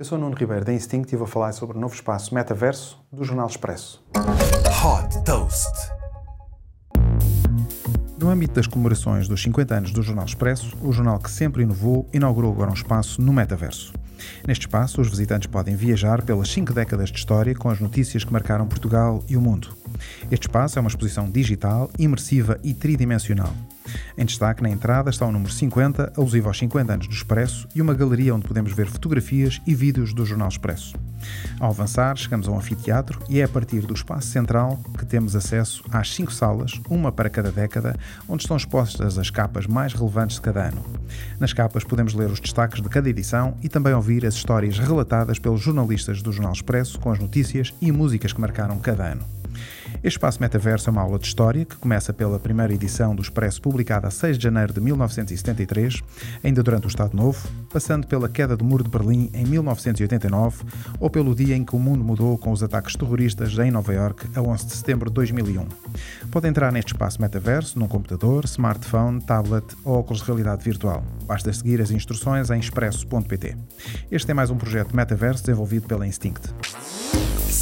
Eu sou Nuno Ribeiro da Instinct e vou falar sobre o novo espaço metaverso do Jornal Expresso. Hot Toast. No âmbito das comemorações dos 50 anos do Jornal Expresso, o jornal que sempre inovou inaugurou agora um espaço no metaverso. Neste espaço, os visitantes podem viajar pelas cinco décadas de história com as notícias que marcaram Portugal e o mundo. Este espaço é uma exposição digital, imersiva e tridimensional. Em destaque na entrada está o número 50, alusivo aos 50 anos do Expresso, e uma galeria onde podemos ver fotografias e vídeos do Jornal Expresso. Ao avançar, chegamos a um anfiteatro e é a partir do espaço central que temos acesso às cinco salas, uma para cada década, onde estão expostas as capas mais relevantes de cada ano. Nas capas podemos ler os destaques de cada edição e também ouvir as histórias relatadas pelos jornalistas do Jornal Expresso com as notícias e músicas que marcaram cada ano. Este espaço metaverso é uma aula de história que começa pela primeira edição do Expresso, publicada a 6 de janeiro de 1973, ainda durante o Estado Novo, passando pela queda do Muro de Berlim em 1989 ou pelo dia em que o mundo mudou com os ataques terroristas em Nova York a 11 de setembro de 2001. Pode entrar neste espaço metaverso num computador, smartphone, tablet ou óculos de realidade virtual. Basta seguir as instruções em expresso.pt. Este é mais um projeto metaverso desenvolvido pela Instinct.